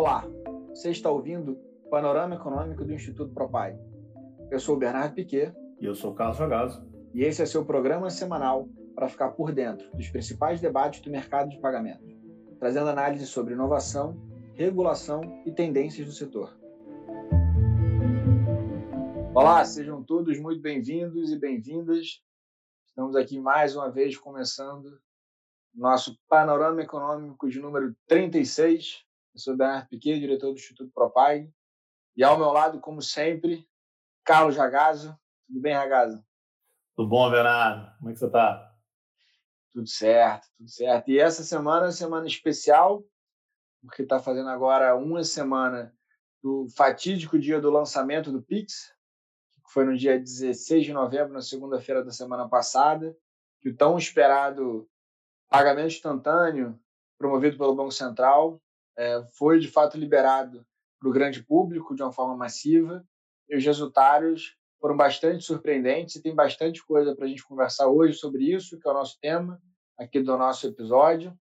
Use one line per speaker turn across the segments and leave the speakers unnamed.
Olá, você está ouvindo o Panorama Econômico do Instituto Propai. Eu sou o Bernardo Piquet.
E eu sou o Carlos Ragazzo.
E esse é seu programa semanal para ficar por dentro dos principais debates do mercado de pagamentos, trazendo análise sobre inovação, regulação e tendências do setor. Olá, sejam todos muito bem-vindos e bem-vindas. Estamos aqui mais uma vez começando nosso Panorama Econômico de número 36, eu sou Bernardo Piquet, diretor do Instituto Propag. E ao meu lado, como sempre, Carlos Ragazzo. Tudo bem, Ragazzo?
Tudo bom, Bernardo? Como é que você está?
Tudo certo, tudo certo. E essa semana é uma semana especial, porque está fazendo agora uma semana do fatídico dia do lançamento do Pix, que foi no dia 16 de novembro, na segunda-feira da semana passada, que o tão esperado pagamento instantâneo promovido pelo Banco Central é, foi de fato liberado para o grande público de uma forma massiva e os resultados foram bastante surpreendentes e tem bastante coisa para a gente conversar hoje sobre isso, que é o nosso tema aqui do nosso episódio.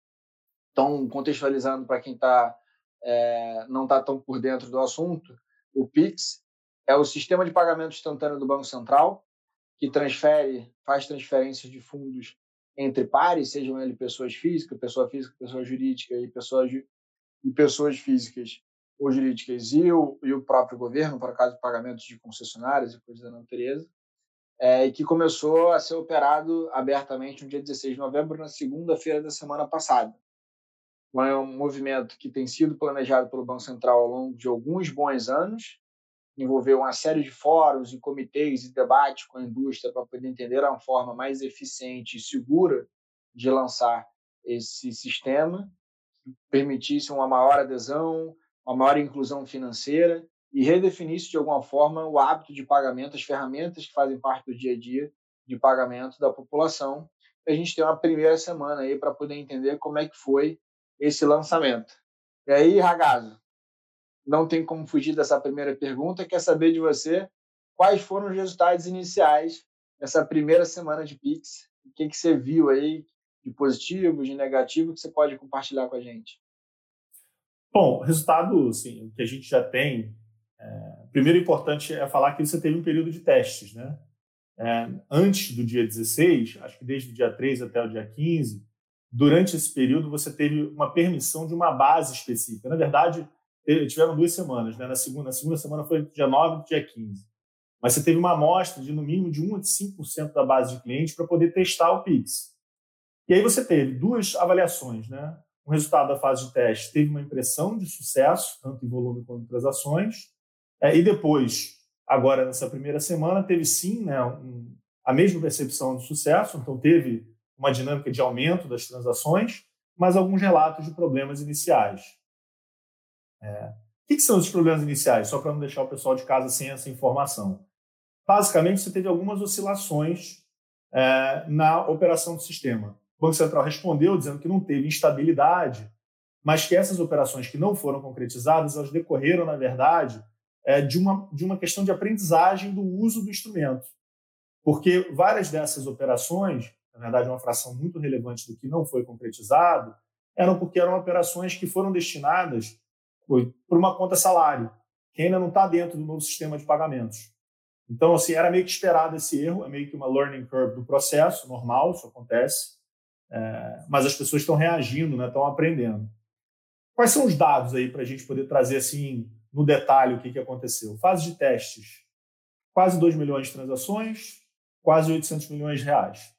Então, contextualizando para quem tá, é, não está tão por dentro do assunto, o PIX é o sistema de pagamento instantâneo do Banco Central, que transfere, faz transferências de fundos entre pares, sejam eles pessoas físicas, pessoa física, pessoa jurídica e pessoa e pessoas físicas ou jurídicas e o, e o próprio governo, para caso de pagamentos de concessionárias e coisas da natureza, é, que começou a ser operado abertamente no dia 16 de novembro, na segunda-feira da semana passada. É um movimento que tem sido planejado pelo Banco Central ao longo de alguns bons anos, envolveu uma série de fóruns e comitês e debates com a indústria para poder entender a forma mais eficiente e segura de lançar esse sistema permitisse uma maior adesão, uma maior inclusão financeira e redefinisse de alguma forma o hábito de pagamento, as ferramentas que fazem parte do dia a dia de pagamento da população. a gente tem uma primeira semana aí para poder entender como é que foi esse lançamento. E aí, Ragazzo, não tem como fugir dessa primeira pergunta, quer saber de você quais foram os resultados iniciais dessa primeira semana de Pix, o que, que você viu aí de positivo, de negativo, que você pode compartilhar com a gente?
Bom, resultado, o que a gente já tem, é, primeiro importante é falar que você teve um período de testes, né? É, antes do dia 16, acho que desde o dia 3 até o dia 15, durante esse período você teve uma permissão de uma base específica. Na verdade, tiveram duas semanas, né? Na segunda, na segunda semana foi dia 9 e dia 15. Mas você teve uma amostra de no mínimo de 1 a 5% da base de clientes para poder testar o Pix. E aí você teve duas avaliações, né? O resultado da fase de teste teve uma impressão de sucesso, tanto em volume quanto em transações, é, e depois, agora nessa primeira semana, teve sim né, um, a mesma percepção de sucesso, então teve uma dinâmica de aumento das transações, mas alguns relatos de problemas iniciais. É, o que, que são esses problemas iniciais? Só para não deixar o pessoal de casa sem essa informação. Basicamente, você teve algumas oscilações é, na operação do sistema. O Banco Central respondeu dizendo que não teve instabilidade, mas que essas operações que não foram concretizadas, elas decorreram, na verdade, é, de, uma, de uma questão de aprendizagem do uso do instrumento. Porque várias dessas operações, na verdade, uma fração muito relevante do que não foi concretizado, eram porque eram operações que foram destinadas por uma conta salário, que ainda não está dentro do novo sistema de pagamentos. Então, assim, era meio que esperado esse erro, é meio que uma learning curve do processo, normal, isso acontece. É, mas as pessoas estão reagindo, né, estão aprendendo. Quais são os dados aí para a gente poder trazer assim no detalhe o que, que aconteceu? Fase de testes, quase 2 milhões de transações, quase 800 milhões de reais.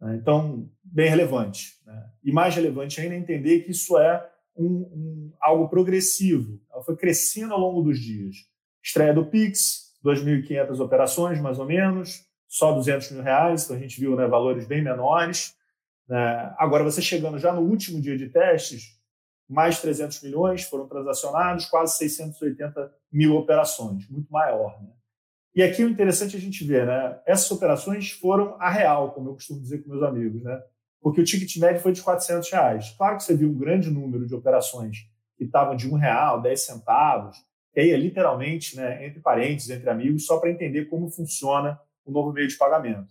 Né? Então, bem relevante. Né? E mais relevante ainda é entender que isso é um, um, algo progressivo. Ela foi crescendo ao longo dos dias. Estreia do Pix, 2.500 operações, mais ou menos, só 200 mil reais, então a gente viu né, valores bem menores. Né? Agora, você chegando já no último dia de testes, mais 300 milhões foram transacionados, quase 680 mil operações, muito maior. Né? E aqui o interessante é a gente ver, né? essas operações foram a real, como eu costumo dizer com meus amigos, né? porque o ticket médio foi de 400 reais. Claro que você viu um grande número de operações que estavam de um real, 10 centavos, que aí é literalmente, né, entre parentes, entre amigos, só para entender como funciona o novo meio de pagamento.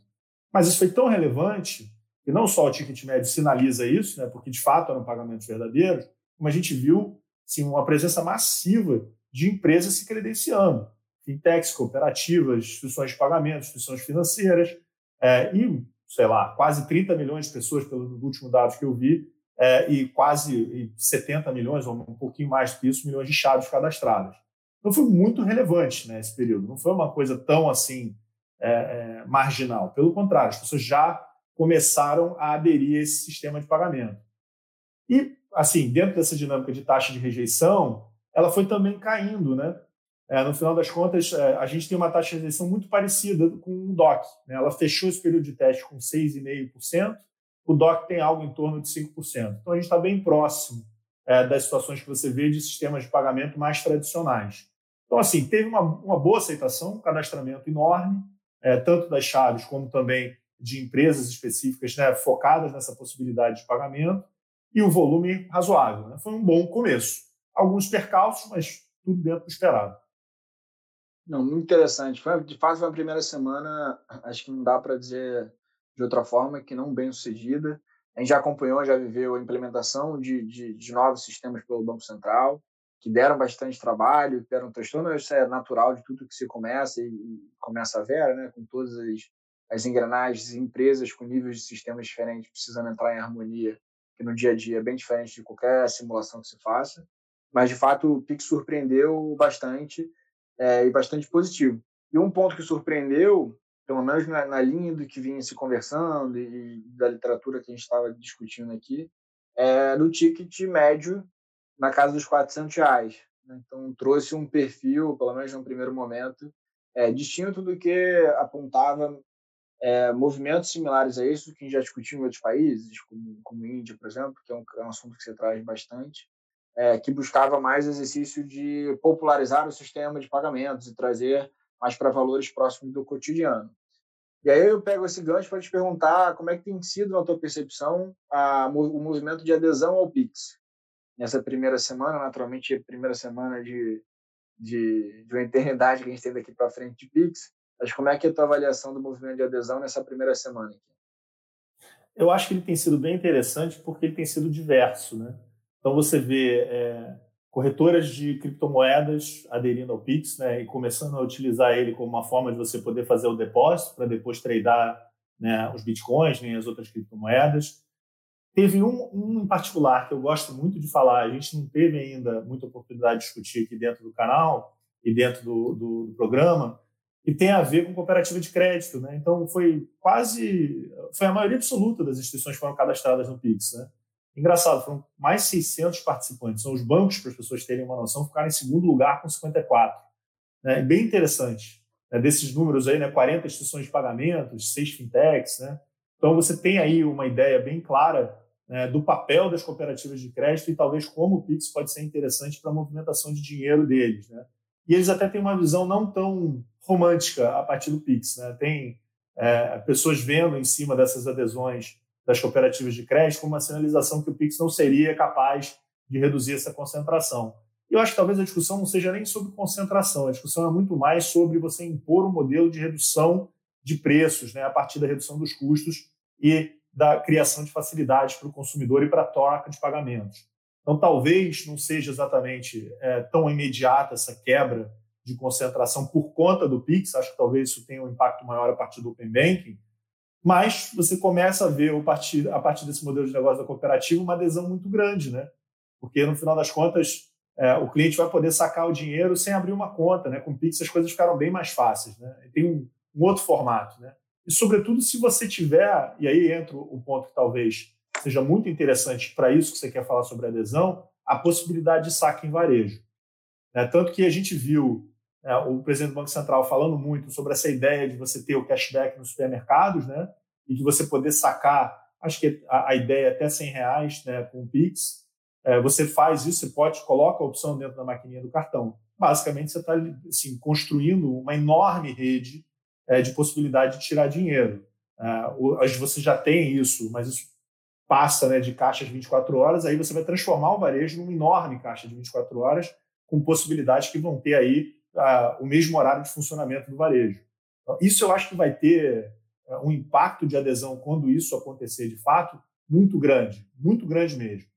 Mas isso foi tão relevante e não só o ticket médio sinaliza isso, né, porque de fato eram pagamentos verdadeiros, como a gente viu assim, uma presença massiva de empresas se credenciando, fintechs, cooperativas, instituições de pagamento, instituições financeiras, é, e, sei lá, quase 30 milhões de pessoas, pelos últimos dados que eu vi, é, e quase 70 milhões, ou um pouquinho mais que isso, milhões de chaves cadastradas. Então foi muito relevante né, esse período, não foi uma coisa tão assim é, é, marginal. Pelo contrário, as pessoas já começaram a aderir a esse sistema de pagamento. E, assim, dentro dessa dinâmica de taxa de rejeição, ela foi também caindo, né? É, no final das contas, é, a gente tem uma taxa de rejeição muito parecida com o DOC. Né? Ela fechou esse período de teste com 6,5%, o DOC tem algo em torno de 5%. Então, a gente está bem próximo é, das situações que você vê de sistemas de pagamento mais tradicionais. Então, assim, teve uma, uma boa aceitação, um cadastramento enorme, é, tanto das chaves como também de empresas específicas né, focadas nessa possibilidade de pagamento, e o volume razoável. Né? Foi um bom começo. Alguns percalços, mas tudo dentro do esperado.
Não, muito interessante. Foi, de fato, foi uma primeira semana, acho que não dá para dizer de outra forma, que não bem sucedida. A gente já acompanhou, já viveu a implementação de, de, de novos sistemas pelo Banco Central, que deram bastante trabalho, deram um transtorno, isso é natural de tudo que se começa e, e começa a ver, né, com todas as, as engrenagens, empresas com níveis de sistemas diferentes precisando entrar em harmonia, que no dia a dia é bem diferente de qualquer simulação que se faça. Mas, de fato, o Pix surpreendeu bastante é, e bastante positivo. E um ponto que surpreendeu pelo menos na, na, linha do que vinha se conversando e, e da literatura que a gente estava discutindo aqui, é no ticket médio na casa dos 400 reais. Né? Então, trouxe um perfil, pelo menos no primeiro momento, é, distinto do que apontava é, movimentos similares a isso que a gente já discutiu em outros países, como, como Índia, por exemplo, que é um, é um assunto que você traz bastante, é, que buscava mais exercício de popularizar o sistema de pagamentos e trazer mais para valores próximos do cotidiano. E aí eu pego esse gancho para te perguntar como é que tem sido, na tua percepção, a, o movimento de adesão ao Pix. Nessa primeira semana, naturalmente, primeira semana de, de, de uma eternidade que a gente tem daqui para frente de Pix, mas como é que é a tua avaliação do movimento de adesão nessa primeira semana? Aqui?
Eu acho que ele tem sido bem interessante porque ele tem sido diverso, né? Então você vê é, corretoras de criptomoedas aderindo ao Pix né, e começando a utilizar ele como uma forma de você poder fazer o depósito para depois tradear né, os bitcoins nem né, as outras criptomoedas. Teve um, um, em particular que eu gosto muito de falar, a gente não teve ainda muita oportunidade de discutir aqui dentro do canal e dentro do, do, do programa, que tem a ver com cooperativa de crédito. Né? Então, foi quase, foi a maioria absoluta das instituições que foram cadastradas no Pix. Né? Engraçado, foram mais 600 participantes. São os bancos, para as pessoas terem uma noção, ficaram em segundo lugar com 54. Né? Bem interessante. Né? Desses números aí, né? 40 instituições de pagamentos, 6 fintechs. Né? Então, você tem aí uma ideia bem clara né, do papel das cooperativas de crédito e talvez como o Pix pode ser interessante para a movimentação de dinheiro deles. Né? E eles até têm uma visão não tão romântica a partir do Pix. Né? Tem é, pessoas vendo em cima dessas adesões das cooperativas de crédito como uma sinalização que o Pix não seria capaz de reduzir essa concentração. Eu acho que talvez a discussão não seja nem sobre concentração, a discussão é muito mais sobre você impor um modelo de redução de preços, né, a partir da redução dos custos e da criação de facilidades para o consumidor e para a troca de pagamentos. Então, talvez não seja exatamente é, tão imediata essa quebra de concentração por conta do Pix, acho que talvez isso tenha um impacto maior a partir do Open Banking, mas você começa a ver a partir, a partir desse modelo de negócio da cooperativa uma adesão muito grande, né? Porque no final das contas é, o cliente vai poder sacar o dinheiro sem abrir uma conta, né? Com o Pix as coisas ficaram bem mais fáceis, né? Tem um, um outro formato, né? E sobretudo se você tiver, e aí entra o ponto que talvez seja muito interessante para isso que você quer falar sobre adesão, a possibilidade de saque em varejo. Né? Tanto que a gente viu é, o presidente do Banco Central falando muito sobre essa ideia de você ter o cashback nos supermercados, né? E de você poder sacar, acho que a, a ideia é até 100 reais né, com o Pix. É, você faz isso, você pode, coloca a opção dentro da maquininha do cartão. Basicamente, você está assim, construindo uma enorme rede é, de possibilidade de tirar dinheiro. É, hoje você já tem isso, mas isso passa né, de caixas 24 horas, aí você vai transformar o varejo numa enorme caixa de 24 horas, com possibilidades que vão ter aí o mesmo horário de funcionamento do varejo. Então, isso eu acho que vai ter é, um impacto de adesão quando isso acontecer de fato muito grande, muito grande mesmo.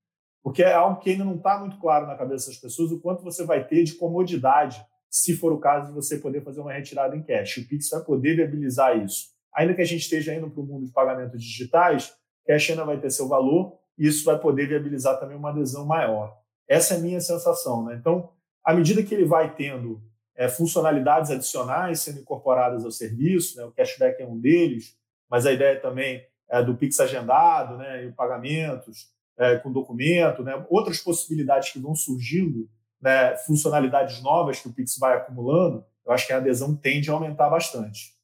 porque é algo que ainda não está muito claro na cabeça das pessoas o quanto você vai ter de comodidade se for o caso de você poder fazer uma retirada em cash. O Pix vai poder viabilizar isso. Ainda que a gente esteja indo para o mundo de pagamentos digitais, cash ainda vai ter seu valor e isso vai poder viabilizar também uma adesão maior. Essa é a minha sensação. Né? Então, à medida que ele vai tendo é, funcionalidades adicionais sendo incorporadas ao serviço, né? o cashback é um deles, mas a ideia também é do Pix agendado né? e pagamentos é, com documento, né? outras possibilidades que vão surgindo né, funcionalidades novas que o Pix vai acumulando, eu acho que a adesão tende a aumentar bastante.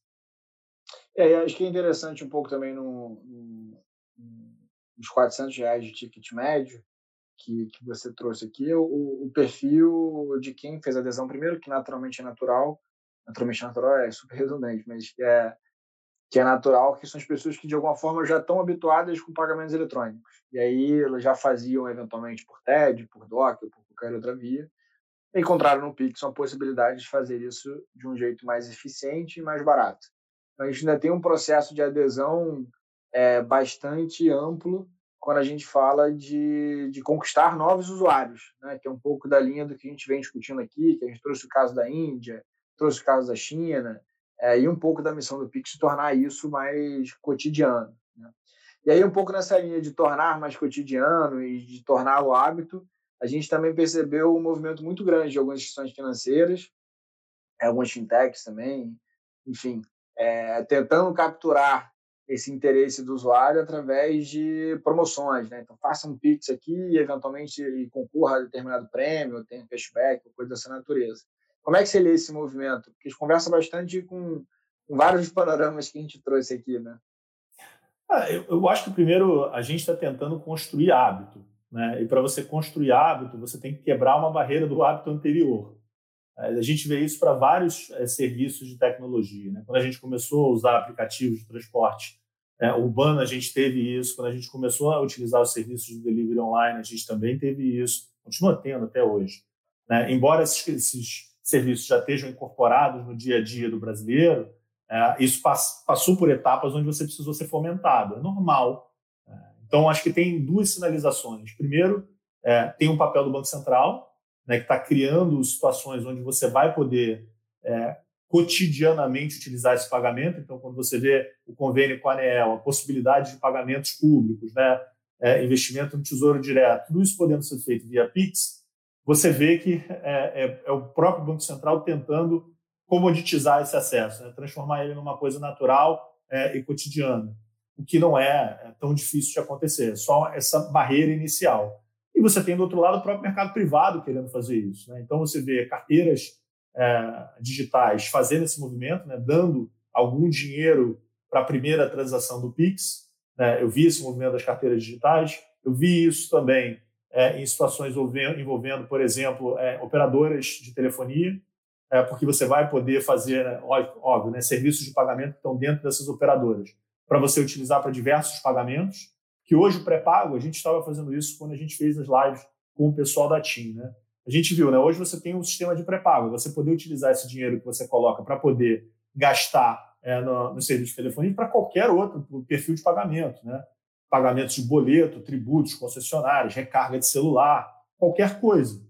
É, acho que é interessante um pouco também no, no, nos 400 reais de ticket médio que, que você trouxe aqui, o, o perfil de quem fez a adesão primeiro, que naturalmente é natural, naturalmente natural é super redundante, mas que é, que é natural, que são as pessoas que de alguma forma já estão habituadas com pagamentos eletrônicos. E aí elas já faziam eventualmente por TED, por DOC, por qualquer outra via, encontraram no Pix a possibilidade de fazer isso de um jeito mais eficiente e mais barato. Então, a gente ainda tem um processo de adesão é, bastante amplo quando a gente fala de, de conquistar novos usuários, né? que é um pouco da linha do que a gente vem discutindo aqui, que a gente trouxe o caso da Índia, trouxe o caso da China, é, e um pouco da missão do Pix tornar isso mais cotidiano. Né? E aí, um pouco nessa linha de tornar mais cotidiano e de tornar o hábito, a gente também percebeu um movimento muito grande de algumas instituições financeiras, algumas fintechs também, enfim, é, tentando capturar esse interesse do usuário através de promoções, né? Então faça um Pix aqui e eventualmente concorra a determinado prêmio, tenha cashback, coisa dessa natureza. Como é que você lê esse movimento? Porque a gente conversa bastante com, com vários panoramas que a gente trouxe aqui, né?
Ah, eu, eu acho que primeiro a gente está tentando construir hábito. Né? E para você construir hábito, você tem que quebrar uma barreira do hábito anterior. É, a gente vê isso para vários é, serviços de tecnologia. Né? Quando a gente começou a usar aplicativos de transporte é, urbano, a gente teve isso. Quando a gente começou a utilizar os serviços de delivery online, a gente também teve isso. Continua tendo até hoje. Né? Embora esses, esses, serviços já estejam incorporados no dia a dia do brasileiro, é, isso pass, passou por etapas onde você precisou ser fomentado. É normal então, acho que tem duas sinalizações. Primeiro, é, tem um papel do Banco Central, né, que está criando situações onde você vai poder é, cotidianamente utilizar esse pagamento. Então, quando você vê o convênio com a ANEEL, a possibilidade de pagamentos públicos, né, é, investimento no Tesouro Direto, tudo isso podendo ser feito via PIX, você vê que é, é, é o próprio Banco Central tentando comoditizar esse acesso, né, transformar ele numa coisa natural é, e cotidiana o que não é, é tão difícil de acontecer, só essa barreira inicial. E você tem, do outro lado, o próprio mercado privado querendo fazer isso. Né? Então, você vê carteiras é, digitais fazendo esse movimento, né? dando algum dinheiro para a primeira transação do Pix. Né? Eu vi esse movimento das carteiras digitais, eu vi isso também é, em situações envolvendo, por exemplo, é, operadoras de telefonia, é, porque você vai poder fazer, né, óbvio, né, serviços de pagamento que estão dentro dessas operadoras para você utilizar para diversos pagamentos, que hoje o pré-pago, a gente estava fazendo isso quando a gente fez as lives com o pessoal da TIM, né? A gente viu, né? Hoje você tem um sistema de pré-pago, você poder utilizar esse dinheiro que você coloca para poder gastar é, no, no serviço de telefonia para qualquer outro perfil de pagamento, né? Pagamentos de boleto, tributos, concessionários, recarga de celular, qualquer coisa.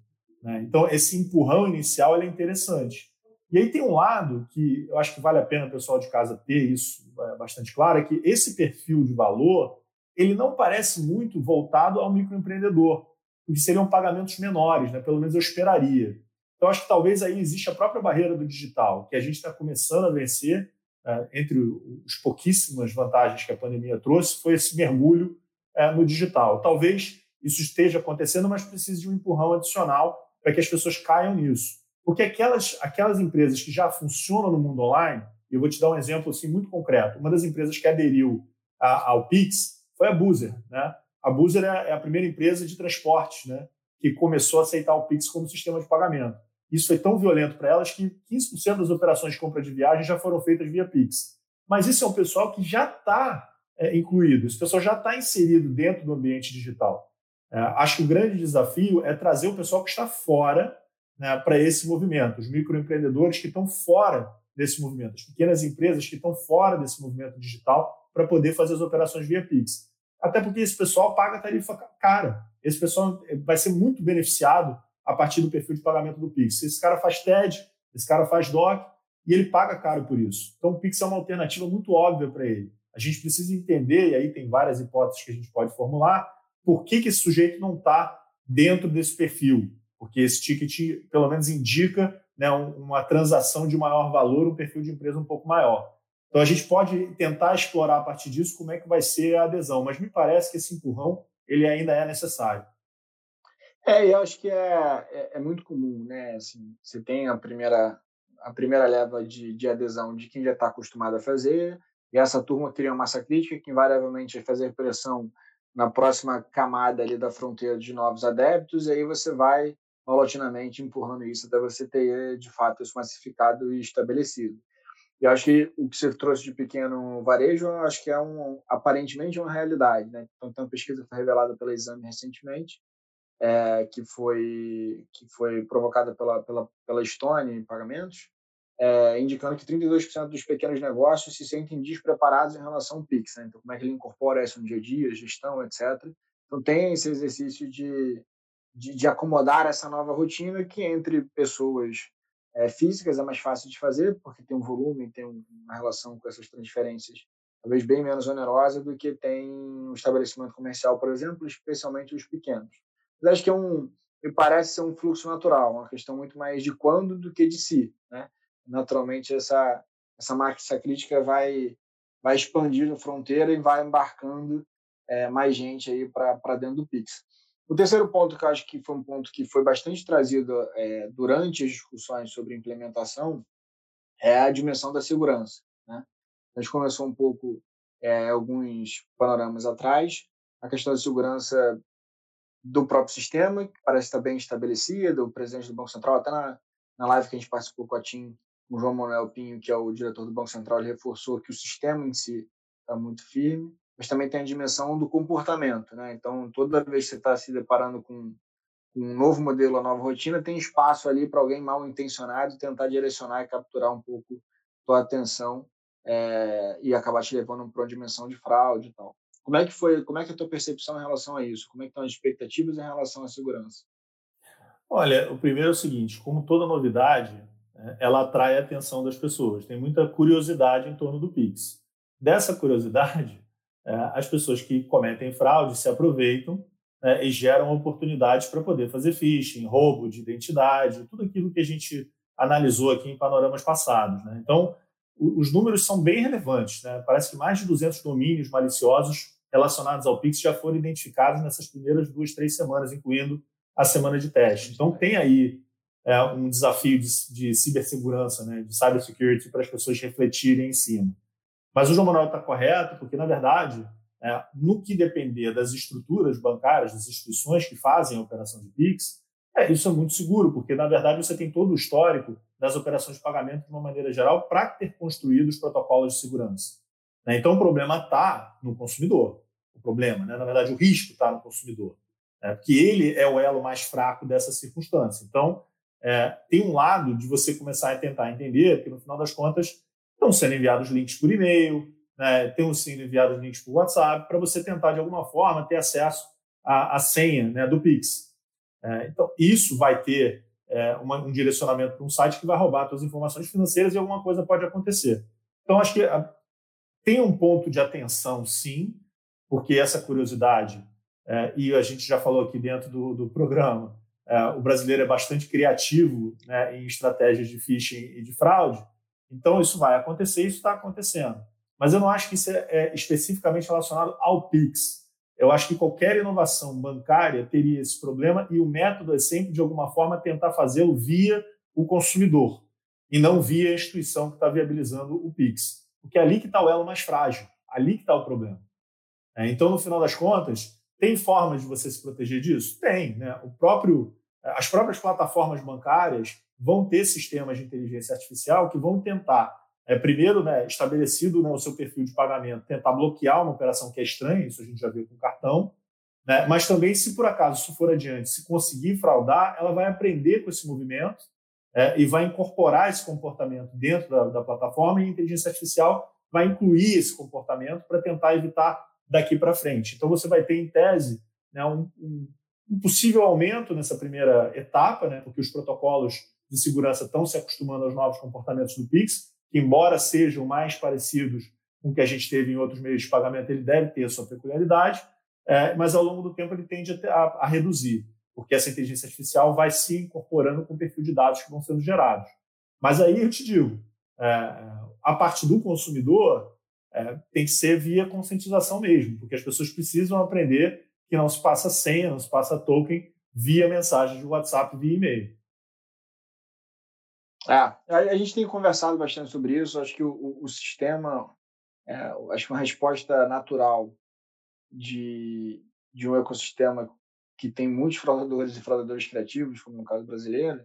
Né? Então, esse empurrão inicial é interessante. E aí tem um lado que eu acho que vale a pena o pessoal de casa ter isso é, bastante claro, é que esse perfil de valor ele não parece muito voltado ao microempreendedor, porque seriam pagamentos menores, né? pelo menos eu esperaria. Então, acho que talvez aí existe a própria barreira do digital, que a gente está começando a vencer, é, entre os pouquíssimas vantagens que a pandemia trouxe, foi esse mergulho é, no digital. Talvez isso esteja acontecendo, mas precise de um empurrão adicional para que as pessoas caiam nisso. Porque aquelas, aquelas empresas que já funcionam no mundo online, eu vou te dar um exemplo assim, muito concreto. Uma das empresas que aderiu a, ao Pix foi a Buzer. Né? A Buzer é, é a primeira empresa de transportes né, que começou a aceitar o Pix como sistema de pagamento. Isso foi tão violento para elas que 15% das operações de compra de viagem já foram feitas via Pix. Mas isso é um pessoal que já está é, incluído, esse pessoal já está inserido dentro do ambiente digital. É, acho que o grande desafio é trazer o pessoal que está fora né, para esse movimento, os microempreendedores que estão fora desse movimento, as pequenas empresas que estão fora desse movimento digital para poder fazer as operações via Pix. Até porque esse pessoal paga tarifa cara. Esse pessoal vai ser muito beneficiado a partir do perfil de pagamento do Pix. Esse cara faz TED, esse cara faz DOC e ele paga caro por isso. Então, o Pix é uma alternativa muito óbvia para ele. A gente precisa entender, e aí tem várias hipóteses que a gente pode formular, por que, que esse sujeito não está dentro desse perfil. Porque esse ticket, pelo menos, indica né, uma transação de maior valor, um perfil de empresa um pouco maior. Então, a gente pode tentar explorar a partir disso como é que vai ser a adesão, mas me parece que esse empurrão ele ainda é necessário.
É, eu acho que é, é, é muito comum, né? Assim, você tem a primeira, a primeira leva de, de adesão de quem já está acostumado a fazer, e essa turma cria uma massa crítica que invariavelmente vai fazer pressão na próxima camada ali da fronteira de novos adeptos, e aí você vai paulatinamente empurrando isso até você ter, de fato, isso massificado e estabelecido. E acho que o que você trouxe de pequeno varejo, acho que é um, aparentemente uma realidade. Né? Então, tem uma pesquisa que foi revelada pela Exame recentemente, é, que foi que foi provocada pela, pela, pela Estônia em pagamentos, é, indicando que 32% dos pequenos negócios se sentem despreparados em relação ao Pix. Né? Então, como é que ele incorpora isso no dia a dia, gestão, etc. Então, tem esse exercício de, de, de acomodar essa nova rotina que entre pessoas é, físicas é mais fácil de fazer, porque tem um volume, tem uma relação com essas transferências talvez bem menos onerosa do que tem um estabelecimento comercial, por exemplo, especialmente os pequenos. Mas acho que é um, me parece ser um fluxo natural, uma questão muito mais de quando do que de si, né? Naturalmente essa essa massa crítica vai vai expandindo fronteira e vai embarcando é, mais gente aí para dentro do Pix. O terceiro ponto que eu acho que foi um ponto que foi bastante trazido é, durante as discussões sobre implementação é a dimensão da segurança. Né? A gente começou um pouco é, alguns panoramas atrás, a questão da segurança do próprio sistema, que parece estar bem estabelecida, o presidente do Banco Central, até na, na live que a gente participou com a TIM, o João Manuel Pinho, que é o diretor do Banco Central, ele reforçou que o sistema em si está muito firme mas também tem a dimensão do comportamento. Né? Então, toda vez que você está se deparando com, um novo modelo, uma nova rotina, tem espaço ali para alguém mal intencionado tentar direcionar e capturar um pouco tua atenção é, e acabar te levando para uma dimensão de fraude e tal. Como é que foi? Como é que é a tua percepção em relação a isso? Como é que estão as expectativas em relação à segurança?
Olha, o primeiro é o seguinte: como toda novidade, né, ela atrai a atenção das pessoas. Tem muita curiosidade em torno do Pix. Dessa curiosidade, as pessoas que cometem fraude se aproveitam né, e geram oportunidades para poder fazer phishing, roubo de identidade, tudo aquilo que a gente analisou aqui em panoramas passados. Né? Então, os números são bem relevantes. Né? Parece que mais de 200 domínios maliciosos relacionados ao Pix já foram identificados nessas primeiras duas, três semanas, incluindo a semana de teste. Então, tem aí é, um desafio de, de cibersegurança, né, de cybersecurity, para as pessoas refletirem em cima. Mas o João Manuel está correto, porque, na verdade, é, no que depender das estruturas bancárias, das instituições que fazem a operação de PIX, é, isso é muito seguro, porque, na verdade, você tem todo o histórico das operações de pagamento de uma maneira geral para ter construído os protocolos de segurança. Né? Então, o problema está no consumidor. O problema, né? na verdade, o risco está no consumidor, né? porque ele é o elo mais fraco dessa circunstância. Então, é, tem um lado de você começar a tentar entender que, no final das contas, estão sendo enviados links por e-mail, né, estão sendo enviados links por WhatsApp, para você tentar, de alguma forma, ter acesso à, à senha né, do Pix. É, então, isso vai ter é, uma, um direcionamento para um site que vai roubar suas informações financeiras e alguma coisa pode acontecer. Então, acho que a, tem um ponto de atenção, sim, porque essa curiosidade, é, e a gente já falou aqui dentro do, do programa, é, o brasileiro é bastante criativo né, em estratégias de phishing e de fraude, então, isso vai acontecer, isso está acontecendo. Mas eu não acho que isso é, é especificamente relacionado ao PIX. Eu acho que qualquer inovação bancária teria esse problema e o método é sempre, de alguma forma, tentar fazê-lo via o consumidor e não via a instituição que está viabilizando o PIX. Porque é ali que está o elo mais frágil, ali que está o problema. É, então, no final das contas, tem formas de você se proteger disso? Tem. Né? O próprio, as próprias plataformas bancárias vão ter sistemas de inteligência artificial que vão tentar, é, primeiro, né, estabelecido né, o seu perfil de pagamento, tentar bloquear uma operação que é estranha, isso a gente já viu com cartão, né, mas também, se por acaso isso for adiante, se conseguir fraudar, ela vai aprender com esse movimento é, e vai incorporar esse comportamento dentro da, da plataforma e a inteligência artificial vai incluir esse comportamento para tentar evitar daqui para frente. Então, você vai ter, em tese, né, um, um, um, possível aumento nessa primeira etapa, né, porque os protocolos de segurança estão se acostumando aos novos comportamentos do Pix, que, embora sejam mais parecidos com o que a gente teve em outros meios de pagamento, ele deve ter a sua peculiaridade, é, mas ao longo do tempo ele tende a, a, a reduzir, porque essa inteligência artificial vai se incorporando com o perfil de dados que vão sendo gerados. Mas aí eu te digo, é, a parte do consumidor é, tem que ser via conscientização mesmo, porque as pessoas precisam aprender que não se passa senha, não se passa token via mensagem de WhatsApp, via e-mail.
É, a gente tem conversado bastante sobre isso. Acho que o, o, sistema, é, acho que uma resposta natural de, de um ecossistema que tem muitos fraudadores e fraudadores criativos, como no caso brasileiro,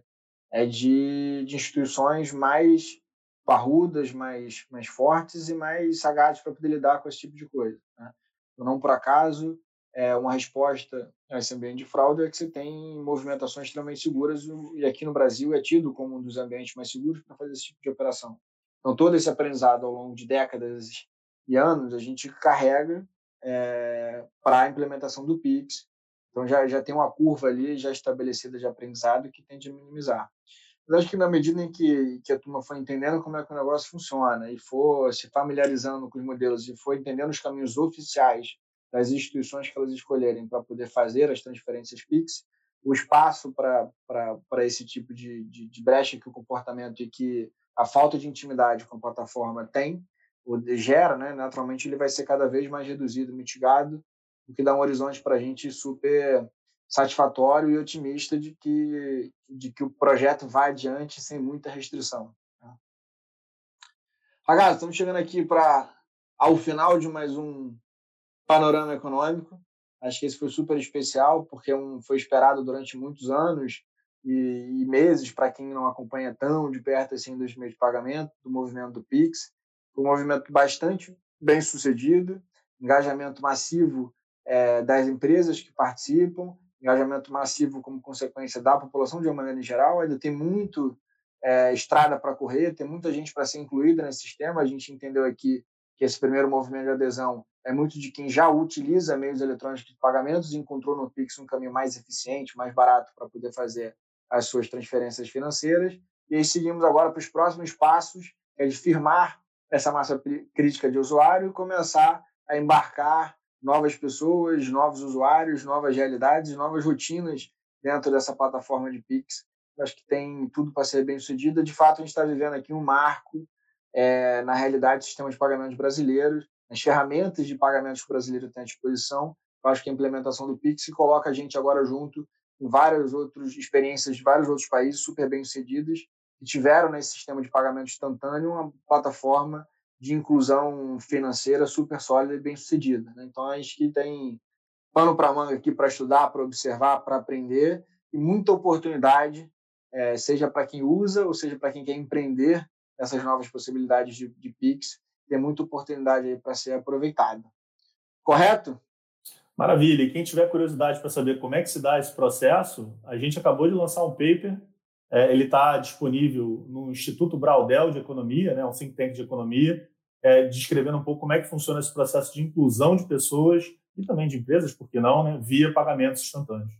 é de, de instituições mais parrudas, mais, mais fortes e mais sagazes para poder lidar com esse tipo de coisa. Né? Não por acaso, é uma resposta a esse ambiente de fraude é que você tem movimentações extremamente seguras e aqui no Brasil é tido como um dos ambientes mais seguros para fazer esse tipo de operação. Então, todo esse aprendizado ao longo de décadas e anos, a gente carrega é, para a implementação do PIX. Então, já, já tem uma curva ali já estabelecida de aprendizado que tende a minimizar. Mas acho que na medida em que, que a turma for entendendo como é que o negócio funciona e for se familiarizando com os modelos e for entendendo os caminhos oficiais das instituições que elas escolherem para poder fazer as transferências PIX, o espaço para esse tipo de, de, de brecha que o comportamento e que a falta de intimidade com a plataforma tem, ou gera, né, naturalmente ele vai ser cada vez mais reduzido, mitigado, o que dá um horizonte para a gente super satisfatório e otimista de que, de que o projeto vai adiante sem muita restrição. Né? Ragazzi, estamos chegando aqui para ao final de mais um panorama econômico. Acho que esse foi super especial, porque um, foi esperado durante muitos anos e, e meses, para quem não acompanha tão de perto assim dos meios de pagamento, do movimento do Pix. Foi um movimento bastante bem sucedido, engajamento massivo é, das empresas que participam, engajamento massivo como consequência da população de uma maneira geral. Ainda tem muito é, estrada para correr, tem muita gente para ser incluída nesse sistema. A gente entendeu aqui que esse primeiro movimento de adesão é muito de quem já utiliza meios eletrônicos de pagamentos e encontrou no Pix um caminho mais eficiente, mais barato para poder fazer as suas transferências financeiras. E aí seguimos agora para os próximos passos, que é de firmar essa massa crítica de usuário e começar a embarcar novas pessoas, novos usuários, novas realidades, novas rotinas dentro dessa plataforma de Pix. Acho que tem tudo para ser bem sucedida. De fato, a gente está vivendo aqui um marco é, na realidade do sistema de pagamentos brasileiros, as ferramentas de pagamentos que o brasileiro tem à disposição. Eu acho que a implementação do Pix coloca a gente agora junto em várias outras experiências de vários outros países super bem sucedidas que tiveram nesse sistema de pagamento instantâneo uma plataforma de inclusão financeira super sólida e bem sucedida. Né? Então, a gente tem pano para manga aqui para estudar, para observar, para aprender e muita oportunidade, é, seja para quem usa ou seja para quem quer empreender essas novas possibilidades de, de PIX. Tem muita oportunidade para ser aproveitada. Correto?
Maravilha. E quem tiver curiosidade para saber como é que se dá esse processo, a gente acabou de lançar um paper é, ele está disponível no Instituto Braudel de Economia, né, um think tank de economia, é, descrevendo um pouco como é que funciona esse processo de inclusão de pessoas e também de empresas, por que não, né, via pagamentos instantâneos.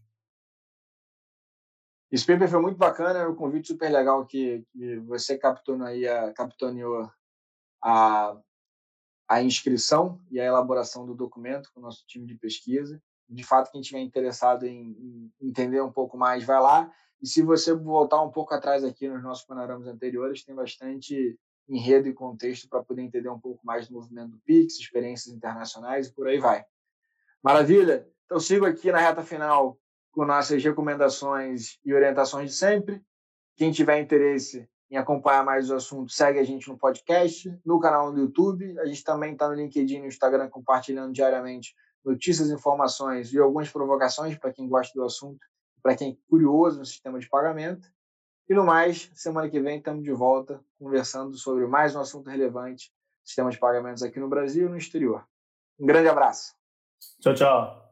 Esse paper foi muito bacana, é um convite super legal que, que você capitaneou, aí a, capitaneou a, a inscrição e a elaboração do documento com o nosso time de pesquisa. De fato, quem estiver interessado em, em entender um pouco mais, vai lá. E se você voltar um pouco atrás aqui nos nossos panoramas anteriores, tem bastante enredo e contexto para poder entender um pouco mais do movimento do Pix, experiências internacionais e por aí vai. Maravilha? Então sigo aqui na reta final com nossas recomendações e orientações de sempre. Quem tiver interesse em acompanhar mais o assunto, segue a gente no podcast, no canal do YouTube. A gente também está no LinkedIn e no Instagram compartilhando diariamente notícias, informações e algumas provocações para quem gosta do assunto para quem é curioso no sistema de pagamento. E no mais, semana que vem estamos de volta conversando sobre mais um assunto relevante, sistema de pagamentos aqui no Brasil e no exterior. Um grande abraço.
Tchau, tchau.